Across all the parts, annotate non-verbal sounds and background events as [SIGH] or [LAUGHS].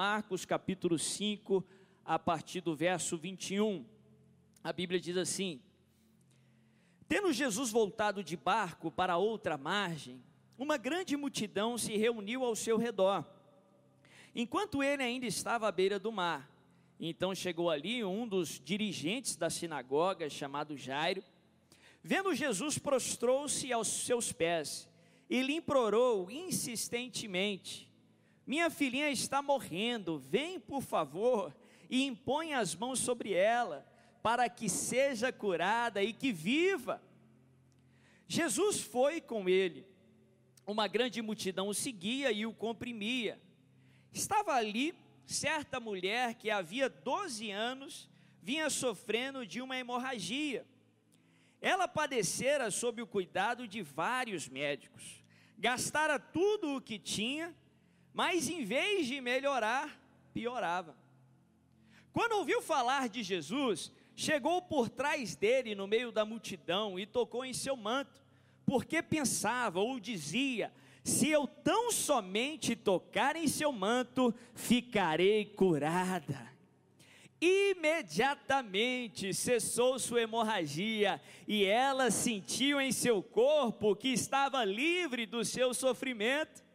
Marcos, capítulo 5, a partir do verso 21. A Bíblia diz assim: Tendo Jesus voltado de barco para outra margem, uma grande multidão se reuniu ao seu redor, enquanto ele ainda estava à beira do mar. Então chegou ali um dos dirigentes da sinagoga, chamado Jairo. Vendo Jesus, prostrou-se aos seus pés e lhe implorou insistentemente: Minha filhinha está morrendo, vem por favor e impõe as mãos sobre ela, para que seja curada e que viva. Jesus foi com ele. Uma grande multidão o seguia e o comprimia. Estava ali certa mulher que havia 12 anos vinha sofrendo de uma hemorragia. Ela padecera sob o cuidado de vários médicos, gastara tudo o que tinha, mas em vez de melhorar, piorava. Quando ouviu falar de Jesus, chegou por trás dele no meio da multidão e tocou em seu manto, porque pensava ou dizia: se eu tão somente tocar em seu manto, ficarei curada. Imediatamente cessou sua hemorragia e ela sentiu em seu corpo que estava livre do seu sofrimento.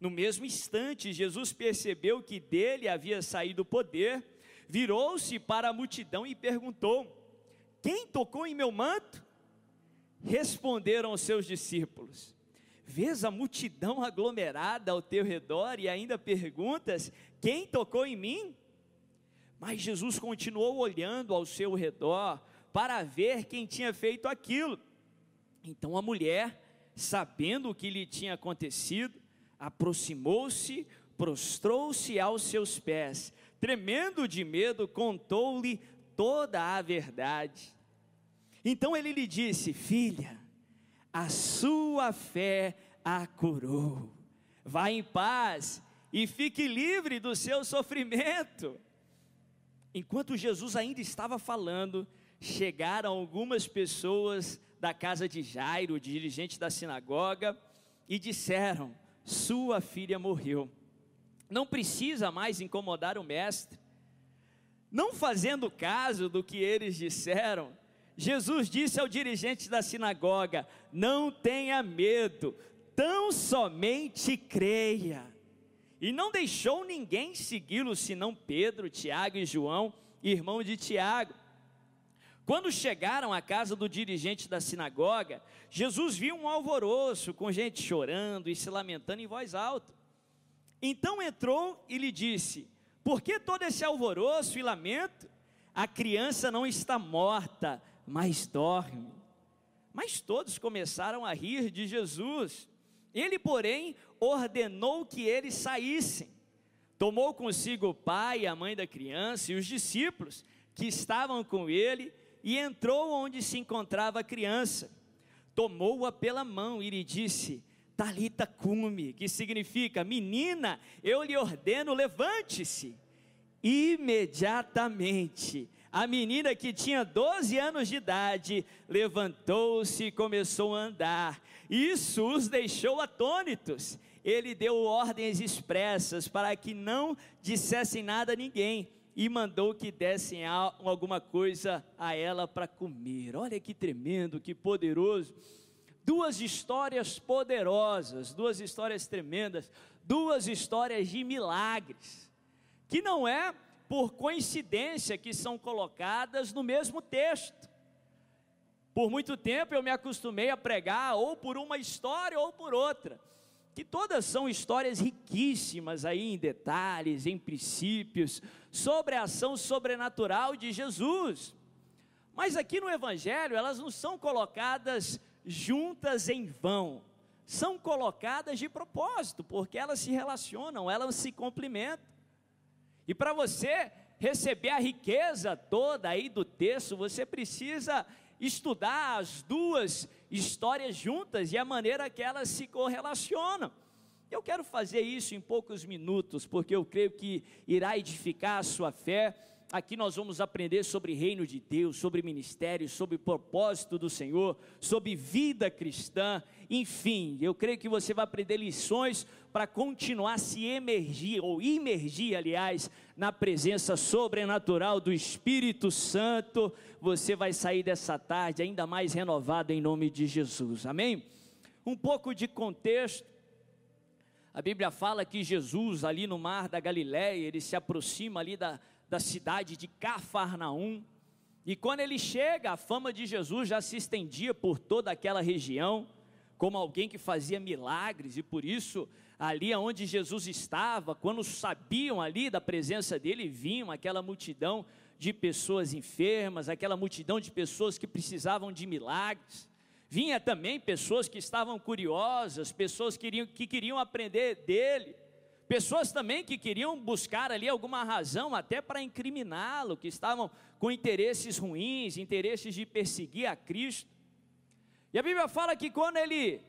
No mesmo instante, Jesus percebeu que dele havia saído o poder, virou-se para a multidão e perguntou: Quem tocou em meu manto? Responderam os seus discípulos: Vês a multidão aglomerada ao teu redor e ainda perguntas: Quem tocou em mim? Mas Jesus continuou olhando ao seu redor para ver quem tinha feito aquilo. Então a mulher, sabendo o que lhe tinha acontecido, aproximou-se, prostrou-se aos seus pés, tremendo de medo, contou-lhe toda a verdade. Então ele lhe disse: Filha, a sua fé a curou. Vá em paz e fique livre do seu sofrimento. Enquanto Jesus ainda estava falando, chegaram algumas pessoas da casa de Jairo, dirigente da sinagoga, e disseram: Sua filha morreu. Não precisa mais incomodar o mestre. Não fazendo caso do que eles disseram, Jesus disse ao dirigente da sinagoga: Não tenha medo, tão somente creia. E não deixou ninguém segui-lo senão Pedro, Tiago e João, irmão de Tiago. Quando chegaram à casa do dirigente da sinagoga, Jesus viu um alvoroço com gente chorando e se lamentando em voz alta. Então entrou e lhe disse: Por que todo esse alvoroço e lamento? A criança não está morta, mas dorme. Mas todos começaram a rir de Jesus. Ele, porém, ordenou que eles saíssem. Tomou consigo o pai e a mãe da criança e os discípulos que estavam com ele e entrou onde se encontrava a criança. Tomou-a pela mão e lhe disse: Talita cume, que significa: Menina, eu lhe ordeno, levante-se. Imediatamente a menina que tinha 12 anos de idade levantou-se e começou a andar. Isso os deixou atônitos. Ele deu ordens expressas para que não dissessem nada a ninguém e mandou que dessem alguma coisa a ela para comer. Olha que tremendo, que poderoso. Duas histórias poderosas, duas histórias tremendas, duas histórias de milagres, que não é por coincidência que são colocadas no mesmo texto. Por muito tempo eu me acostumei a pregar ou por uma história ou por outra, que todas são histórias riquíssimas aí em detalhes, em princípios, sobre a ação sobrenatural de Jesus. Mas aqui no Evangelho elas não são colocadas juntas em vão, são colocadas de propósito, porque elas se relacionam, elas se complementam. E para você receber a riqueza toda aí do texto, você precisa estudar as duas histórias juntas e a maneira que elas se correlacionam. Eu quero fazer isso em poucos minutos, porque eu creio que irá edificar a sua fé Aqui nós vamos aprender sobre reino de Deus, sobre ministério, sobre propósito do Senhor, sobre vida cristã, enfim, eu creio que você vai aprender lições para continuar se emergir, ou imergir, aliás, na presença sobrenatural do Espírito Santo. Você vai sair dessa tarde ainda mais renovado em nome de Jesus, amém? Um pouco de contexto. A Bíblia fala que Jesus, ali no mar da Galiléia, ele se aproxima ali da da cidade de Cafarnaum. E quando ele chega, a fama de Jesus já se estendia por toda aquela região, como alguém que fazia milagres, e por isso, ali onde Jesus estava, quando sabiam ali da presença dele, vinham aquela multidão de pessoas enfermas, aquela multidão de pessoas que precisavam de milagres. Vinha também pessoas que estavam curiosas, pessoas que queriam, que queriam aprender dele. Pessoas também que queriam buscar ali alguma razão até para incriminá-lo, que estavam com interesses ruins, interesses de perseguir a Cristo. E a Bíblia fala que quando ele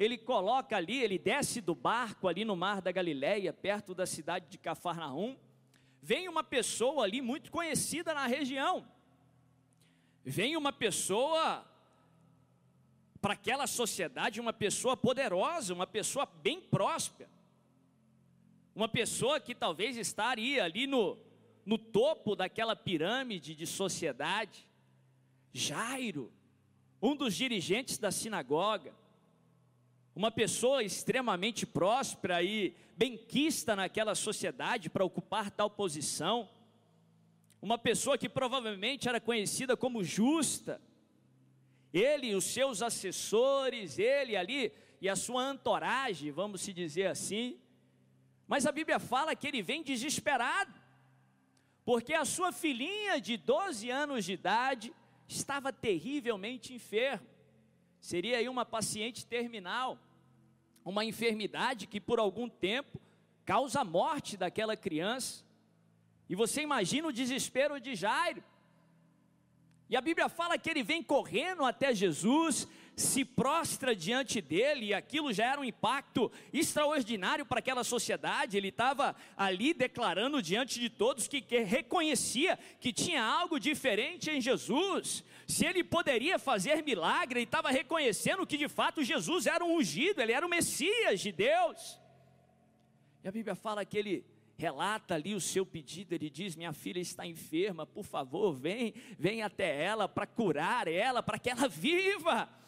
ele coloca ali, ele desce do barco ali no mar da Galileia, perto da cidade de Cafarnaum, vem uma pessoa ali muito conhecida na região. Vem uma pessoa para aquela sociedade, uma pessoa poderosa, uma pessoa bem próspera. Uma pessoa que talvez estaria ali no, no topo daquela pirâmide de sociedade, Jairo, um dos dirigentes da sinagoga, uma pessoa extremamente próspera e benquista naquela sociedade para ocupar tal posição, uma pessoa que provavelmente era conhecida como justa, ele e os seus assessores, ele ali e a sua antoragem, vamos se dizer assim, mas a Bíblia fala que ele vem desesperado, porque a sua filhinha de 12 anos de idade estava terrivelmente enferma. Seria aí uma paciente terminal, uma enfermidade que por algum tempo causa a morte daquela criança. E você imagina o desespero de Jairo. E a Bíblia fala que ele vem correndo até Jesus, se prostra diante dele, e aquilo já era um impacto extraordinário para aquela sociedade. Ele estava ali declarando diante de todos que, que reconhecia que tinha algo diferente em Jesus. Se ele poderia fazer milagre, ele estava reconhecendo que de fato Jesus era um ungido, ele era o Messias de Deus. E a Bíblia fala que ele relata ali o seu pedido, ele diz: Minha filha está enferma, por favor, vem, vem até ela para curar ela, para que ela [LAUGHS] viva.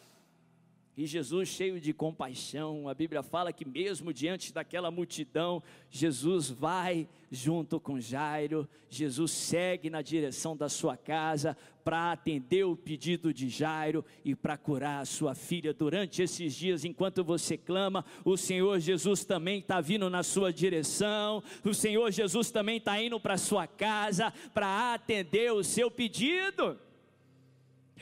E Jesus, cheio de compaixão, a Bíblia fala que, mesmo diante daquela multidão, Jesus vai junto com Jairo, Jesus segue na direção da sua casa para atender o pedido de Jairo e para curar a sua filha. Durante esses dias, enquanto você clama, o Senhor Jesus também está vindo na sua direção, o Senhor Jesus também está indo para a sua casa para atender o seu pedido.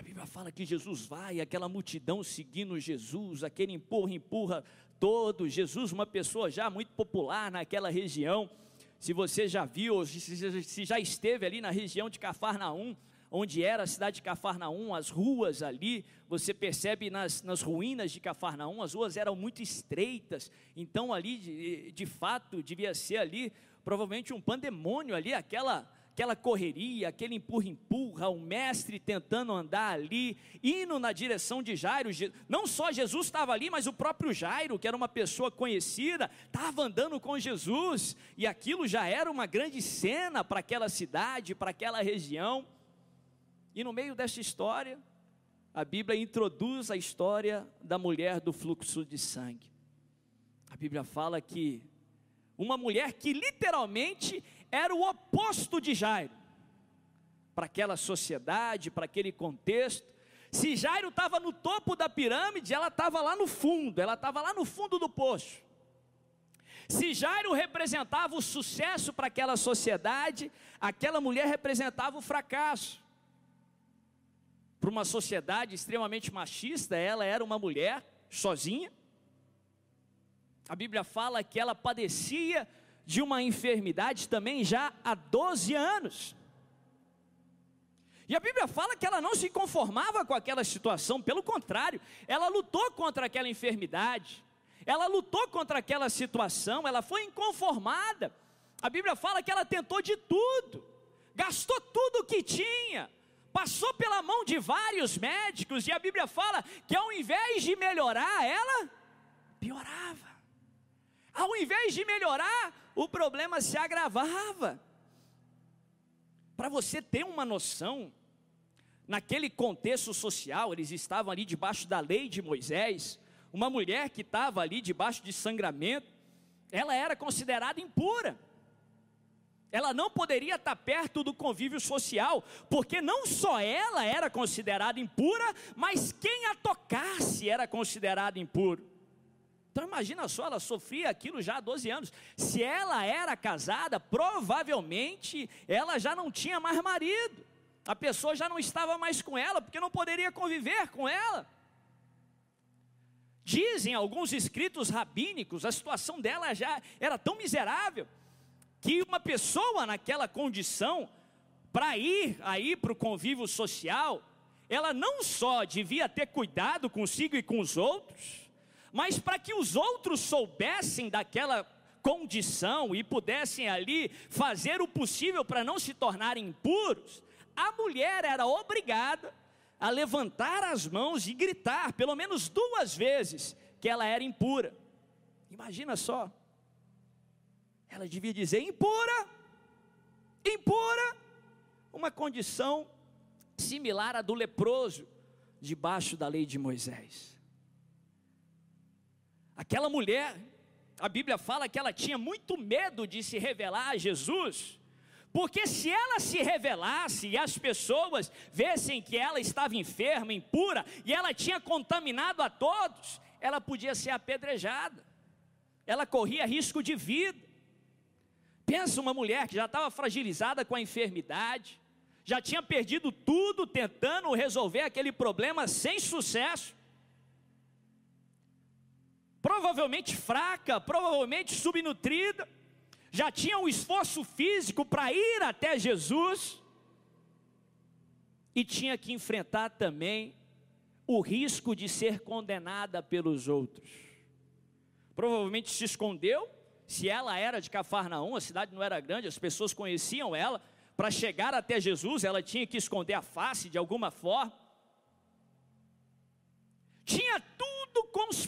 A Bíblia fala que Jesus vai, aquela multidão seguindo Jesus, aquele empurra, empurra todo. Jesus, uma pessoa já muito popular naquela região. Se você já viu, se já esteve ali na região de Cafarnaum, onde era a cidade de Cafarnaum, as ruas ali, você percebe nas, nas ruínas de Cafarnaum, as ruas eram muito estreitas, então ali, de, de fato, devia ser ali, provavelmente um pandemônio ali, aquela aquela correria, aquele empurra-empurra, o mestre tentando andar ali, indo na direção de Jairo. Não só Jesus estava ali, mas o próprio Jairo, que era uma pessoa conhecida, estava andando com Jesus, e aquilo já era uma grande cena para aquela cidade, para aquela região. E no meio dessa história, a Bíblia introduz a história da mulher do fluxo de sangue. A Bíblia fala que uma mulher que literalmente era o oposto de Jairo. Para aquela sociedade, para aquele contexto. Se Jairo estava no topo da pirâmide, ela estava lá no fundo, ela estava lá no fundo do poço. Se Jairo representava o sucesso para aquela sociedade, aquela mulher representava o fracasso. Para uma sociedade extremamente machista, ela era uma mulher sozinha. A Bíblia fala que ela padecia de uma enfermidade também já há 12 anos. E a Bíblia fala que ela não se conformava com aquela situação, pelo contrário, ela lutou contra aquela enfermidade, ela lutou contra aquela situação, ela foi inconformada. A Bíblia fala que ela tentou de tudo, gastou tudo o que tinha, passou pela mão de vários médicos, e a Bíblia fala que ao invés de melhorar, ela piorava. Ao invés de melhorar, o problema se agravava. Para você ter uma noção, naquele contexto social, eles estavam ali debaixo da lei de Moisés, uma mulher que estava ali debaixo de sangramento, ela era considerada impura. Ela não poderia estar perto do convívio social, porque não só ela era considerada impura, mas quem a tocasse era considerado impuro. Então imagina só, ela sofria aquilo já há 12 anos. Se ela era casada, provavelmente ela já não tinha mais marido. A pessoa já não estava mais com ela, porque não poderia conviver com ela. Dizem alguns escritos rabínicos, a situação dela já era tão miserável que uma pessoa naquela condição, para ir aí para o convívio social, ela não só devia ter cuidado consigo e com os outros, mas para que os outros soubessem daquela condição e pudessem ali fazer o possível para não se tornarem impuros, a mulher era obrigada a levantar as mãos e gritar, pelo menos duas vezes, que ela era impura. Imagina só. Ela devia dizer impura, impura, uma condição similar à do leproso, debaixo da lei de Moisés. Aquela mulher, a Bíblia fala que ela tinha muito medo de se revelar a Jesus, porque se ela se revelasse e as pessoas vissem que ela estava enferma, impura, e ela tinha contaminado a todos, ela podia ser apedrejada, ela corria risco de vida. Pensa uma mulher que já estava fragilizada com a enfermidade, já tinha perdido tudo tentando resolver aquele problema sem sucesso. Provavelmente fraca, provavelmente subnutrida, já tinha um esforço físico para ir até Jesus e tinha que enfrentar também o risco de ser condenada pelos outros. Provavelmente se escondeu se ela era de Cafarnaum, a cidade não era grande, as pessoas conheciam ela, para chegar até Jesus, ela tinha que esconder a face de alguma forma.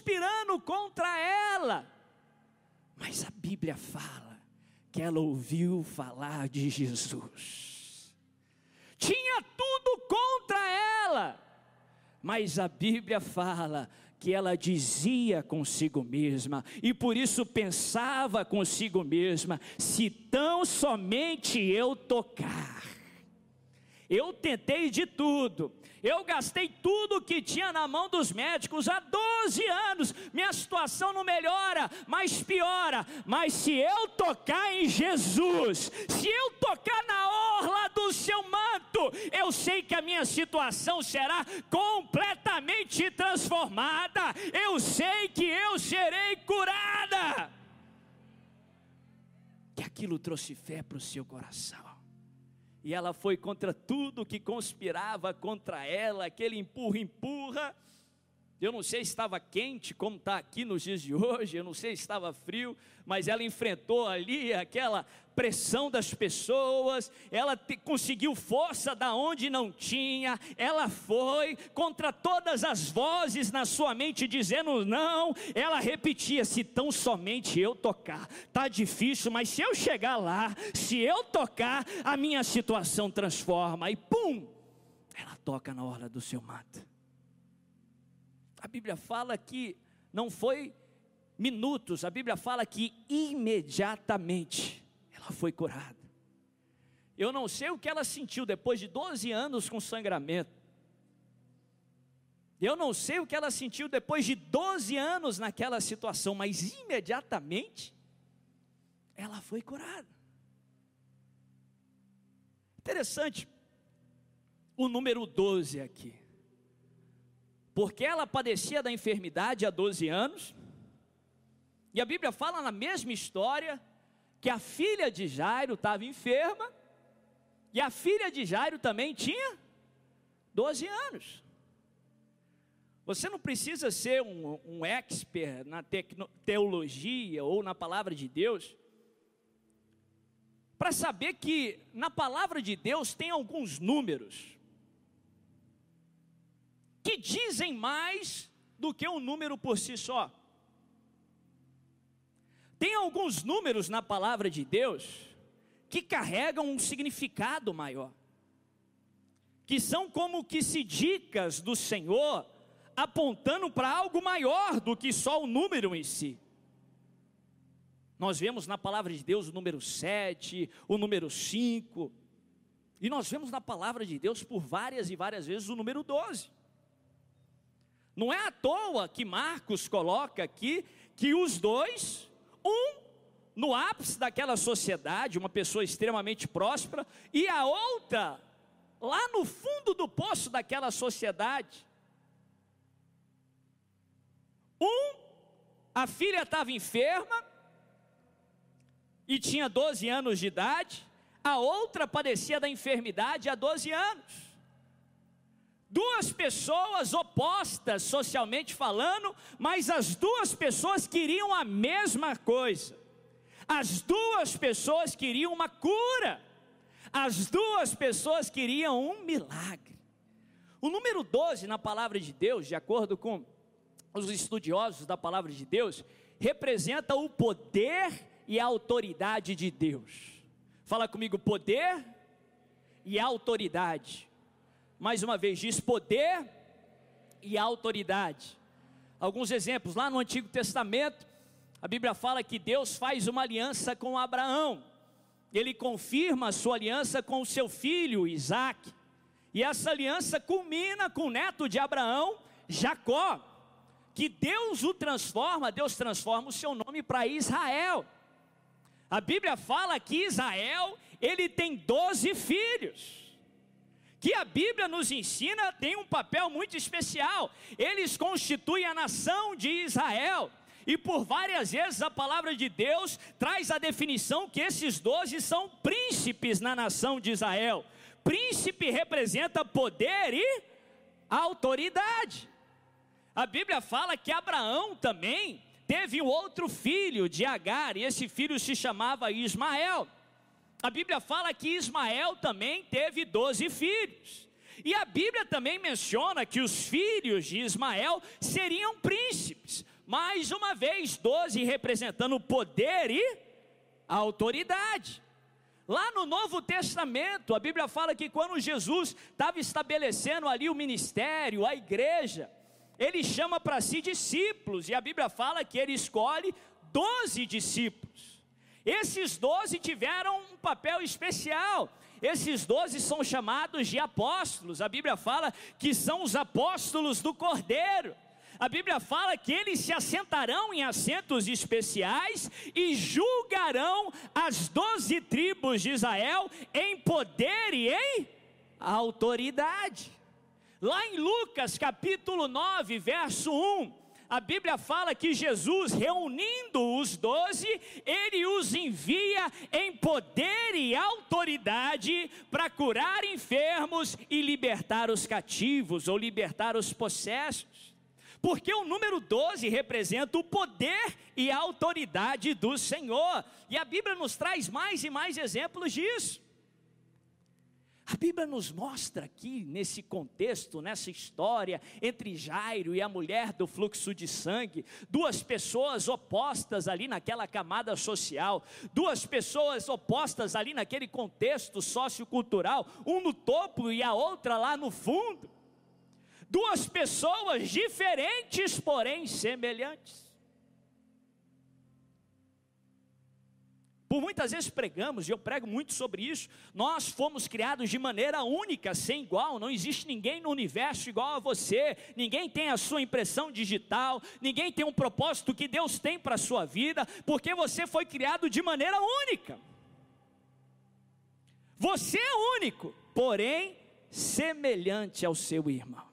Conspirando contra ela. Mas a Bíblia fala que ela ouviu falar de Jesus. Tinha tudo contra ela. Mas a Bíblia fala que ela dizia consigo mesma, e por isso pensava consigo mesma: se tão somente eu tocar. Eu tentei de tudo, eu gastei tudo que tinha na mão dos médicos há 12 anos. Minha situação não melhora, mas piora. Mas se eu tocar em Jesus, se eu tocar na orla do seu manto, eu sei que a minha situação será completamente transformada. Eu sei que eu serei curada. Que aquilo trouxe fé para o seu coração e ela foi contra tudo que conspirava contra ela, aquele empurra, empurra. Eu não sei se estava quente, como está aqui nos dias de hoje, eu não sei se estava frio, mas ela enfrentou ali aquela pressão das pessoas, ela te, conseguiu força da onde não tinha, ela foi contra todas as vozes na sua mente dizendo não, ela repetia: se tão somente eu tocar, tá difícil, mas se eu chegar lá, se eu tocar, a minha situação transforma, e pum, ela toca na hora do seu manto. A Bíblia fala que não foi minutos, a Bíblia fala que imediatamente ela foi curada. Eu não sei o que ela sentiu depois de 12 anos com sangramento. Eu não sei o que ela sentiu depois de 12 anos naquela situação, mas imediatamente ela foi curada. Interessante o número 12 aqui porque ela padecia da enfermidade há 12 anos, e a Bíblia fala na mesma história que a filha de Jairo estava enferma, e a filha de Jairo também tinha 12 anos. Você não precisa ser um, um expert na teologia ou na palavra de Deus para saber que na palavra de Deus tem alguns números que dizem mais do que um número por si só. Tem alguns números na palavra de Deus que carregam um significado maior, que são como que se dicas do Senhor apontando para algo maior do que só o número em si. Nós vemos na palavra de Deus o número 7, o número 5, e nós vemos na palavra de Deus por várias e várias vezes o número 12. Não é à toa que Marcos coloca aqui que os dois, um no ápice daquela sociedade, uma pessoa extremamente próspera, e a outra lá no fundo do poço daquela sociedade. Um, a filha estava enferma e tinha 12 anos de idade, a outra padecia da enfermidade há 12 anos duas pessoas opostas socialmente falando, mas as duas pessoas queriam a mesma coisa. As duas pessoas queriam uma cura. As duas pessoas queriam um milagre. O número 12 na palavra de Deus, de acordo com os estudiosos da palavra de Deus, representa o poder e a autoridade de Deus. Fala comigo, poder e autoridade mais uma vez, diz poder e autoridade. Alguns exemplos, lá no Antigo Testamento, a Bíblia fala que Deus faz uma aliança com Abraão, ele confirma a sua aliança com o seu filho Isaac, e essa aliança culmina com o neto de Abraão, Jacó, que Deus o transforma, Deus transforma o seu nome para Israel. A Bíblia fala que Israel, ele tem doze filhos que a Bíblia nos ensina tem um papel muito especial. Eles constituem a nação de Israel. E por várias vezes a palavra de Deus traz a definição que esses doze são príncipes na nação de Israel. Príncipe representa poder e autoridade. A Bíblia fala que Abraão também teve um outro filho de Agar, e esse filho se chamava Ismael. A Bíblia fala que Ismael também teve doze filhos. E a Bíblia também menciona que os filhos de Ismael seriam príncipes. Mais uma vez, doze representando poder e autoridade. Lá no Novo Testamento, a Bíblia fala que quando Jesus estava estabelecendo ali o ministério, a igreja, ele chama para si discípulos, e a Bíblia fala que ele escolhe doze discípulos. Esses doze tiveram um papel especial. Esses doze são chamados de apóstolos. A Bíblia fala que são os apóstolos do Cordeiro. A Bíblia fala que eles se assentarão em assentos especiais e julgarão as doze tribos de Israel em poder e em autoridade. Lá em Lucas capítulo 9, verso 1, a Bíblia fala que Jesus, reunindo os doze, ele os envia em poder e autoridade para curar enfermos e libertar os cativos ou libertar os possessos. Porque o número 12 representa o poder e a autoridade do Senhor. E a Bíblia nos traz mais e mais exemplos disso. A Bíblia nos mostra aqui, nesse contexto, nessa história, entre Jairo e a mulher do fluxo de sangue, duas pessoas opostas ali naquela camada social, duas pessoas opostas ali naquele contexto sociocultural, um no topo e a outra lá no fundo, duas pessoas diferentes, porém semelhantes. Por muitas vezes pregamos, e eu prego muito sobre isso, nós fomos criados de maneira única, sem igual, não existe ninguém no universo igual a você, ninguém tem a sua impressão digital, ninguém tem um propósito que Deus tem para a sua vida, porque você foi criado de maneira única. Você é único, porém semelhante ao seu irmão.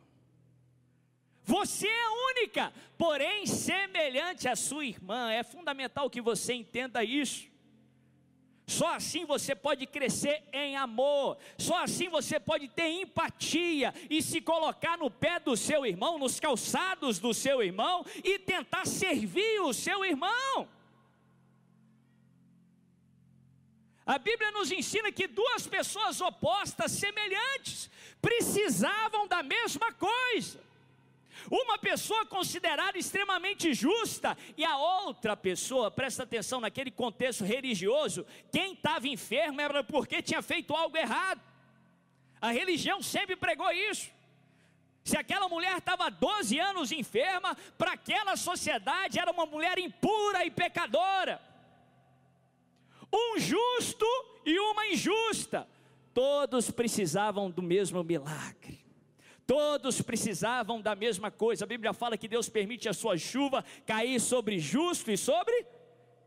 Você é única, porém semelhante à sua irmã. É fundamental que você entenda isso. Só assim você pode crescer em amor. Só assim você pode ter empatia e se colocar no pé do seu irmão, nos calçados do seu irmão e tentar servir o seu irmão. A Bíblia nos ensina que duas pessoas opostas, semelhantes, precisavam da mesma coisa. Uma pessoa considerada extremamente justa e a outra pessoa, presta atenção naquele contexto religioso, quem estava enfermo era porque tinha feito algo errado. A religião sempre pregou isso. Se aquela mulher estava 12 anos enferma, para aquela sociedade era uma mulher impura e pecadora. Um justo e uma injusta, todos precisavam do mesmo milagre. Todos precisavam da mesma coisa. A Bíblia fala que Deus permite a sua chuva cair sobre justo e sobre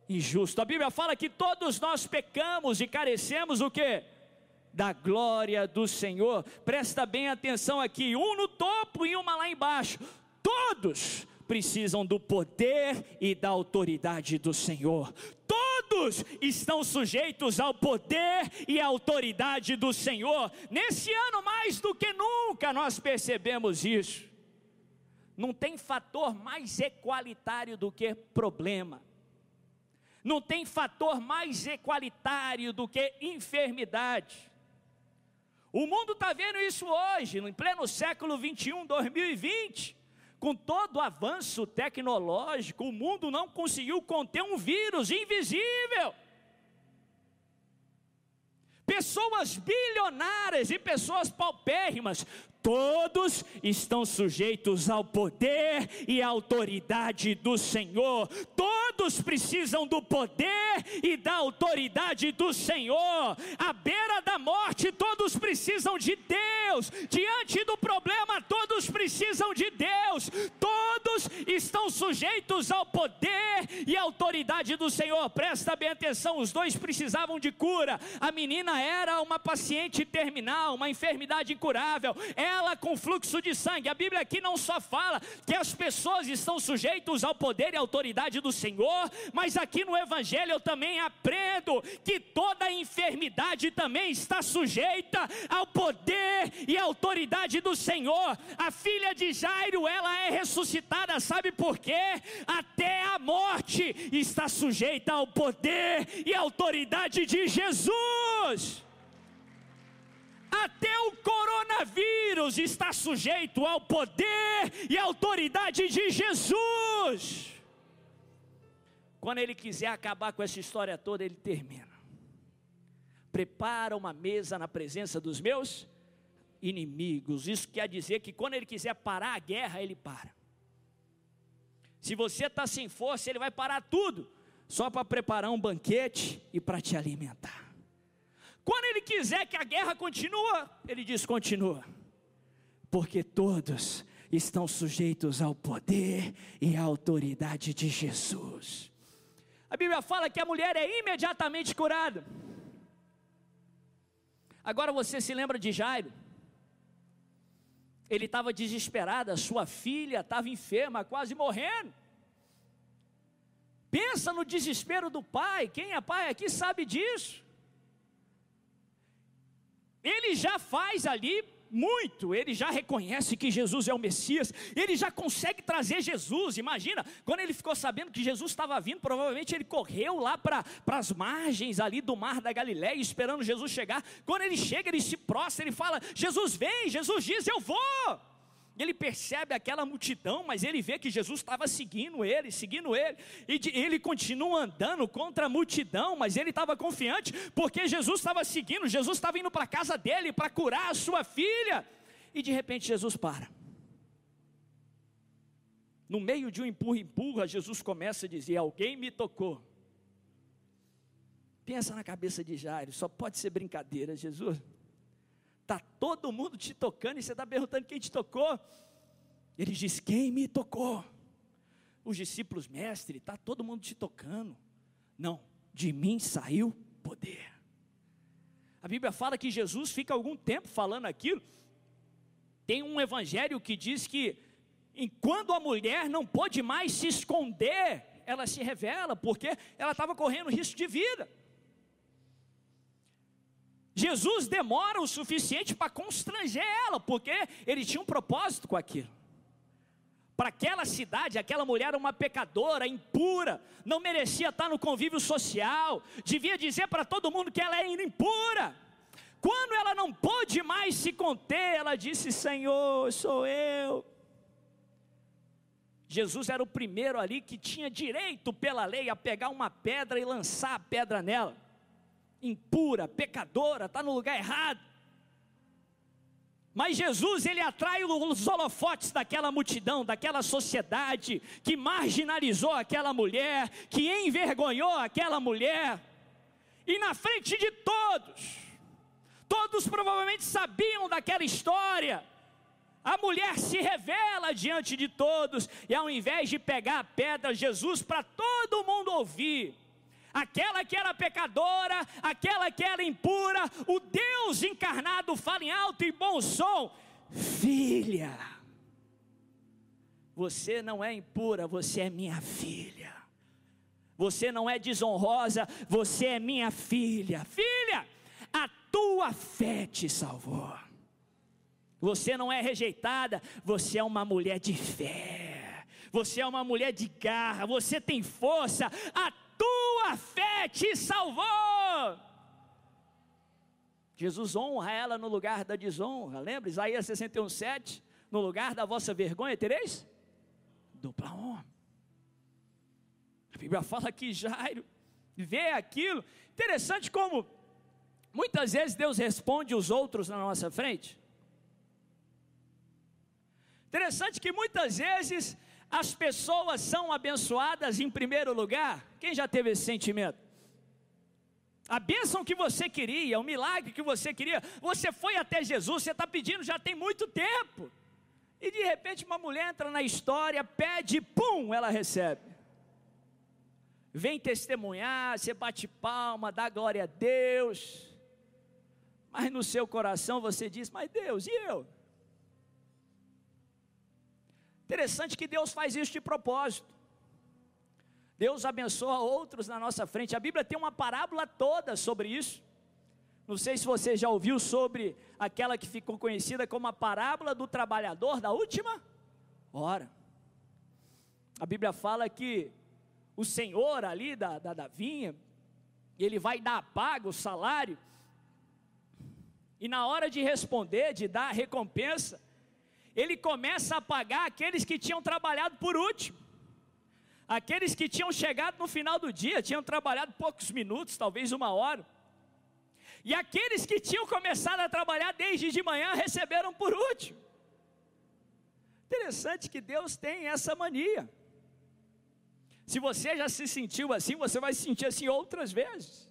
injusto. A Bíblia fala que todos nós pecamos e carecemos o que? Da glória do Senhor. Presta bem atenção aqui, um no topo e uma lá embaixo. Todos precisam do poder e da autoridade do Senhor. Todos estão sujeitos ao poder e à autoridade do Senhor. Nesse ano, mais do que nunca, nós percebemos isso. Não tem fator mais equalitário do que problema. Não tem fator mais equalitário do que enfermidade. O mundo está vendo isso hoje, em pleno século 21, 2020 com todo o avanço tecnológico, o mundo não conseguiu conter um vírus invisível. Pessoas bilionárias e pessoas paupérrimas, todos estão sujeitos ao poder e à autoridade do Senhor. Todos precisam do poder e da autoridade do Senhor. À beira da morte, todos precisam de Deus. Diante do problema, todos precisam de Deus. Todos estão sujeitos ao poder e à autoridade do Senhor. Presta bem atenção: os dois precisavam de cura. A menina era uma paciente terminal, uma enfermidade incurável. Com fluxo de sangue. A Bíblia aqui não só fala que as pessoas estão sujeitas ao poder e autoridade do Senhor, mas aqui no Evangelho eu também aprendo que toda enfermidade também está sujeita ao poder e autoridade do Senhor. A filha de Jairo, ela é ressuscitada, sabe por quê? Até a morte está sujeita ao poder e autoridade de Jesus. Até o coronavírus está sujeito ao poder e autoridade de Jesus. Quando ele quiser acabar com essa história toda, ele termina. Prepara uma mesa na presença dos meus inimigos. Isso quer dizer que quando ele quiser parar a guerra, ele para. Se você está sem força, ele vai parar tudo, só para preparar um banquete e para te alimentar. Quando ele quiser que a guerra continue, ele diz: continua, porque todos estão sujeitos ao poder e à autoridade de Jesus. A Bíblia fala que a mulher é imediatamente curada. Agora você se lembra de Jairo? Ele estava desesperado, a sua filha estava enferma, quase morrendo. Pensa no desespero do pai, quem é pai aqui sabe disso. Ele já faz ali muito, ele já reconhece que Jesus é o Messias, ele já consegue trazer Jesus. Imagina, quando ele ficou sabendo que Jesus estava vindo, provavelmente ele correu lá para as margens ali do mar da Galiléia, esperando Jesus chegar. Quando ele chega, ele se prostra, ele fala: Jesus vem, Jesus diz: Eu vou ele percebe aquela multidão, mas ele vê que Jesus estava seguindo ele, seguindo ele, e de, ele continua andando contra a multidão, mas ele estava confiante, porque Jesus estava seguindo, Jesus estava indo para a casa dele para curar a sua filha, e de repente Jesus para. No meio de um empurra-empurra, Jesus começa a dizer: Alguém me tocou. Pensa na cabeça de Jairo, só pode ser brincadeira, Jesus. Está todo mundo te tocando e você está perguntando quem te tocou. Ele diz: Quem me tocou? Os discípulos, mestre, está todo mundo te tocando. Não, de mim saiu poder. A Bíblia fala que Jesus fica algum tempo falando aquilo. Tem um evangelho que diz que enquanto a mulher não pode mais se esconder, ela se revela, porque ela estava correndo risco de vida. Jesus demora o suficiente para constranger ela, porque ele tinha um propósito com aquilo Para aquela cidade, aquela mulher era uma pecadora, impura, não merecia estar no convívio social, devia dizer para todo mundo que ela era impura. Quando ela não pôde mais se conter, ela disse: Senhor, sou eu. Jesus era o primeiro ali que tinha direito pela lei a pegar uma pedra e lançar a pedra nela. Impura, pecadora, está no lugar errado. Mas Jesus, ele atrai os holofotes daquela multidão, daquela sociedade que marginalizou aquela mulher, que envergonhou aquela mulher. E na frente de todos, todos provavelmente sabiam daquela história. A mulher se revela diante de todos, e ao invés de pegar a pedra, Jesus, para todo mundo ouvir, aquela que era pecadora, aquela que era impura, o Deus encarnado fala em alto e bom som: Filha, você não é impura, você é minha filha. Você não é desonrosa, você é minha filha. Filha, a tua fé te salvou. Você não é rejeitada, você é uma mulher de fé. Você é uma mulher de garra, você tem força. A tua fé te salvou. Jesus honra ela no lugar da desonra. Lembra? Isaías 61, 7. No lugar da vossa vergonha tereis dupla honra. A Bíblia fala que Jairo vê aquilo. Interessante como muitas vezes Deus responde os outros na nossa frente. Interessante que muitas vezes as pessoas são abençoadas em primeiro lugar. Quem já teve esse sentimento? A bênção que você queria, o milagre que você queria, você foi até Jesus, você está pedindo já tem muito tempo. E de repente uma mulher entra na história, pede, pum, ela recebe. Vem testemunhar, você bate palma, dá glória a Deus. Mas no seu coração você diz: Mas Deus, e eu? Interessante que Deus faz isso de propósito. Deus abençoa outros na nossa frente. A Bíblia tem uma parábola toda sobre isso. Não sei se você já ouviu sobre aquela que ficou conhecida como a parábola do trabalhador da última hora. A Bíblia fala que o senhor ali da, da, da vinha, ele vai dar a paga, o salário, e na hora de responder, de dar a recompensa, ele começa a pagar aqueles que tinham trabalhado por último. Aqueles que tinham chegado no final do dia, tinham trabalhado poucos minutos, talvez uma hora. E aqueles que tinham começado a trabalhar desde de manhã receberam por último. Interessante que Deus tem essa mania. Se você já se sentiu assim, você vai se sentir assim outras vezes.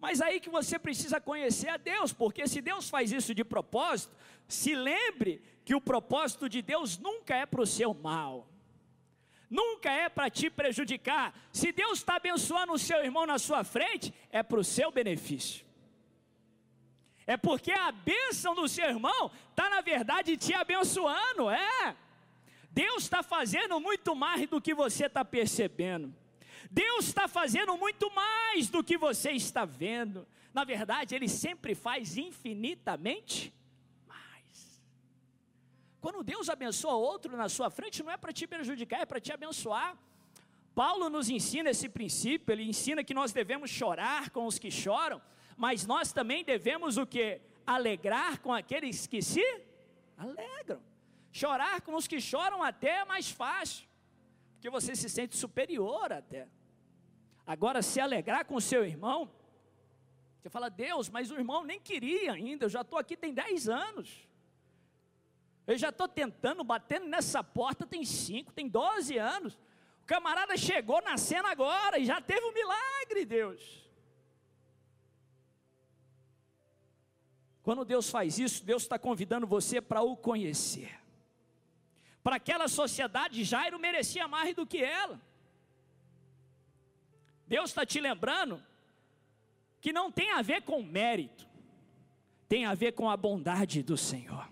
Mas aí que você precisa conhecer a Deus, porque se Deus faz isso de propósito, se lembre que o propósito de Deus nunca é para o seu mal, nunca é para te prejudicar. Se Deus está abençoando o seu irmão na sua frente, é para o seu benefício. É porque a bênção do seu irmão está, na verdade, te abençoando, é. Deus está fazendo muito mais do que você está percebendo. Deus está fazendo muito mais do que você está vendo. Na verdade, Ele sempre faz infinitamente mais. Quando Deus abençoa outro na sua frente, não é para te prejudicar, é para te abençoar. Paulo nos ensina esse princípio, ele ensina que nós devemos chorar com os que choram, mas nós também devemos o que? Alegrar com aqueles que se alegram. Chorar com os que choram até é mais fácil porque você se sente superior até. Agora, se alegrar com seu irmão, você fala, Deus, mas o irmão nem queria ainda, eu já estou aqui tem 10 anos. Eu já estou tentando, batendo nessa porta tem 5, tem 12 anos. O camarada chegou na cena agora e já teve um milagre, Deus. Quando Deus faz isso, Deus está convidando você para o conhecer. Para aquela sociedade, Jairo merecia mais do que ela. Deus está te lembrando que não tem a ver com mérito, tem a ver com a bondade do Senhor.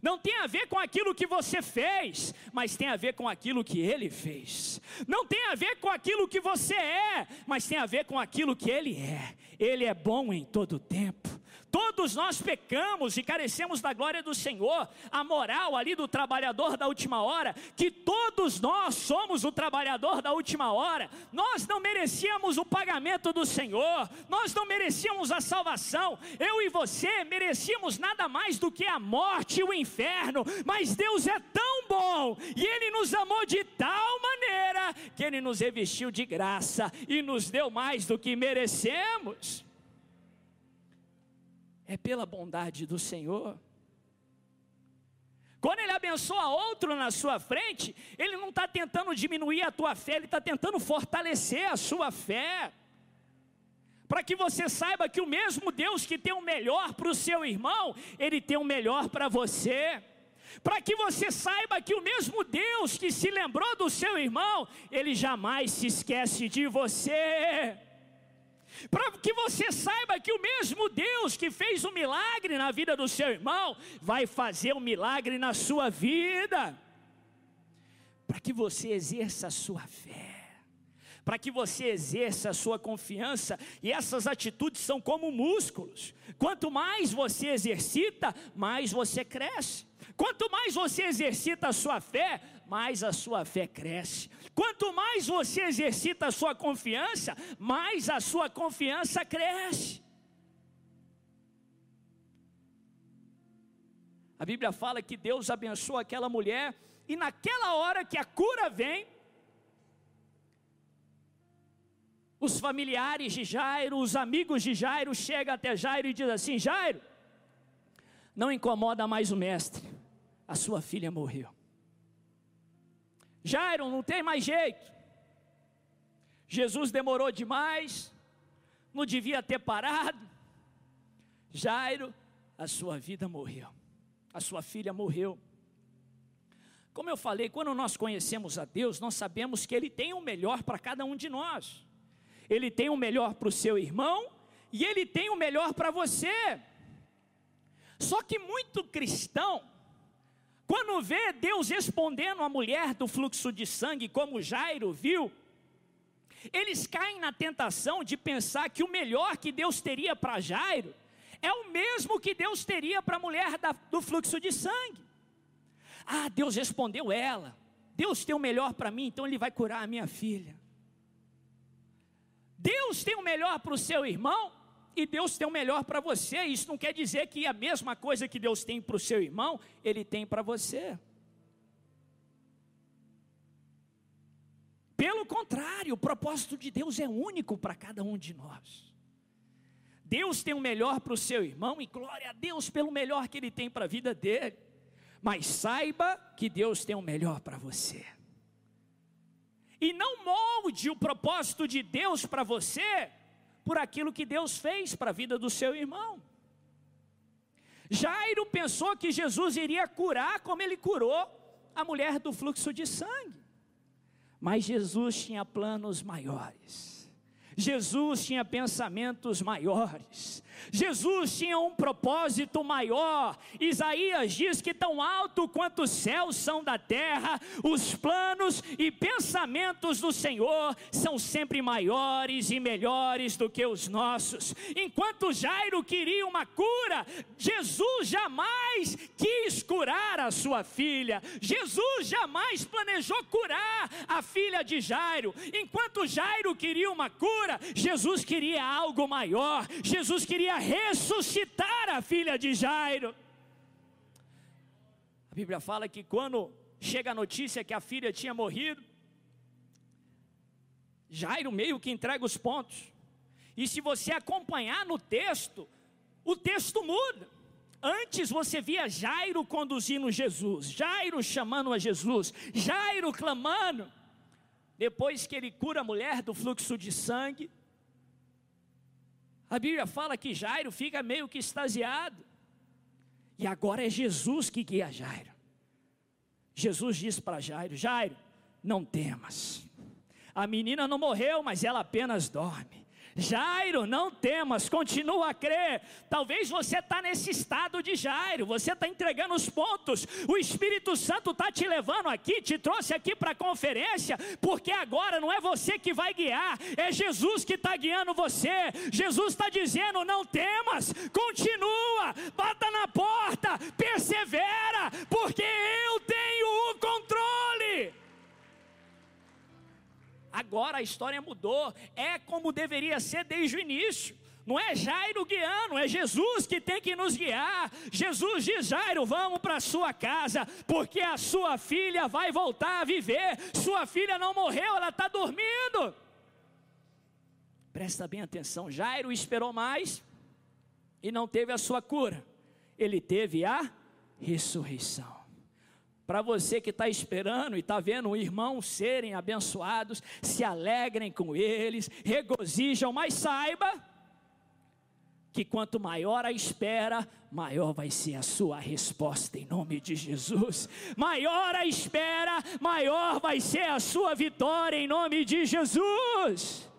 Não tem a ver com aquilo que você fez, mas tem a ver com aquilo que Ele fez. Não tem a ver com aquilo que você é, mas tem a ver com aquilo que Ele é. Ele é bom em todo tempo Todos nós pecamos e carecemos da glória do Senhor. A moral ali do trabalhador da última hora, que todos nós somos o trabalhador da última hora. Nós não merecíamos o pagamento do Senhor, nós não merecíamos a salvação. Eu e você merecíamos nada mais do que a morte e o inferno, mas Deus é tão bom e Ele nos amou de tal maneira que Ele nos revestiu de graça e nos deu mais do que merecemos é pela bondade do Senhor. Quando Ele abençoa outro na sua frente, Ele não está tentando diminuir a tua fé, Ele está tentando fortalecer a sua fé. Para que você saiba que o mesmo Deus que tem o melhor para o seu irmão, Ele tem o melhor para você. Para que você saiba que o mesmo Deus que se lembrou do seu irmão, Ele jamais se esquece de você para que você saiba que o mesmo Deus que fez um milagre na vida do seu irmão, vai fazer um milagre na sua vida, para que você exerça a sua fé, para que você exerça a sua confiança, e essas atitudes são como músculos, quanto mais você exercita, mais você cresce. Quanto mais você exercita a sua fé, mais a sua fé cresce. Quanto mais você exercita a sua confiança, mais a sua confiança cresce. A Bíblia fala que Deus abençoa aquela mulher, e naquela hora que a cura vem, os familiares de Jairo, os amigos de Jairo chegam até Jairo e dizem assim: Jairo, não incomoda mais o mestre, a sua filha morreu. Jairo, não tem mais jeito. Jesus demorou demais, não devia ter parado. Jairo, a sua vida morreu, a sua filha morreu. Como eu falei, quando nós conhecemos a Deus, nós sabemos que Ele tem o melhor para cada um de nós. Ele tem o melhor para o seu irmão e Ele tem o melhor para você. Só que muito cristão quando vê Deus respondendo a mulher do fluxo de sangue, como Jairo viu, eles caem na tentação de pensar que o melhor que Deus teria para Jairo é o mesmo que Deus teria para a mulher da, do fluxo de sangue. Ah, Deus respondeu ela. Deus tem o melhor para mim, então Ele vai curar a minha filha. Deus tem o melhor para o seu irmão, e Deus tem o melhor para você. Isso não quer dizer que a mesma coisa que Deus tem para o seu irmão, Ele tem para você. Pelo contrário, o propósito de Deus é único para cada um de nós. Deus tem o melhor para o seu irmão e glória a Deus pelo melhor que Ele tem para a vida dele. Mas saiba que Deus tem o melhor para você. E não molde o propósito de Deus para você por aquilo que Deus fez para a vida do seu irmão. Jairo pensou que Jesus iria curar como ele curou a mulher do fluxo de sangue. Mas Jesus tinha planos maiores. Jesus tinha pensamentos maiores. Jesus tinha um propósito maior. Isaías diz que tão alto quanto os céus são da terra, os planos e pensamentos do Senhor são sempre maiores e melhores do que os nossos. Enquanto Jairo queria uma cura, Jesus jamais quis curar a sua filha. Jesus jamais planejou curar a filha de Jairo. Enquanto Jairo queria uma cura, Jesus queria algo maior. Jesus queria queria ressuscitar a filha de Jairo. A Bíblia fala que quando chega a notícia que a filha tinha morrido, Jairo meio que entrega os pontos. E se você acompanhar no texto, o texto muda. Antes você via Jairo conduzindo Jesus, Jairo chamando a Jesus, Jairo clamando. Depois que ele cura a mulher do fluxo de sangue, a Bíblia fala que Jairo fica meio que extasiado. E agora é Jesus que guia Jairo. Jesus diz para Jairo: Jairo, não temas. A menina não morreu, mas ela apenas dorme. Jairo, não temas, continua a crer. Talvez você está nesse estado de Jairo, você está entregando os pontos. O Espírito Santo está te levando aqui, te trouxe aqui para a conferência, porque agora não é você que vai guiar, é Jesus que está guiando você. Jesus está dizendo: não temas, continua, bata na porta, persevera, porque eu tenho o controle. Agora a história mudou, é como deveria ser desde o início. Não é Jairo guiando, é Jesus que tem que nos guiar. Jesus diz: Jairo, vamos para sua casa, porque a sua filha vai voltar a viver. Sua filha não morreu, ela está dormindo. Presta bem atenção: Jairo esperou mais e não teve a sua cura, ele teve a ressurreição. Para você que está esperando e está vendo irmãos serem abençoados, se alegrem com eles, regozijam, mas saiba que quanto maior a espera, maior vai ser a sua resposta em nome de Jesus. Maior a espera, maior vai ser a sua vitória em nome de Jesus.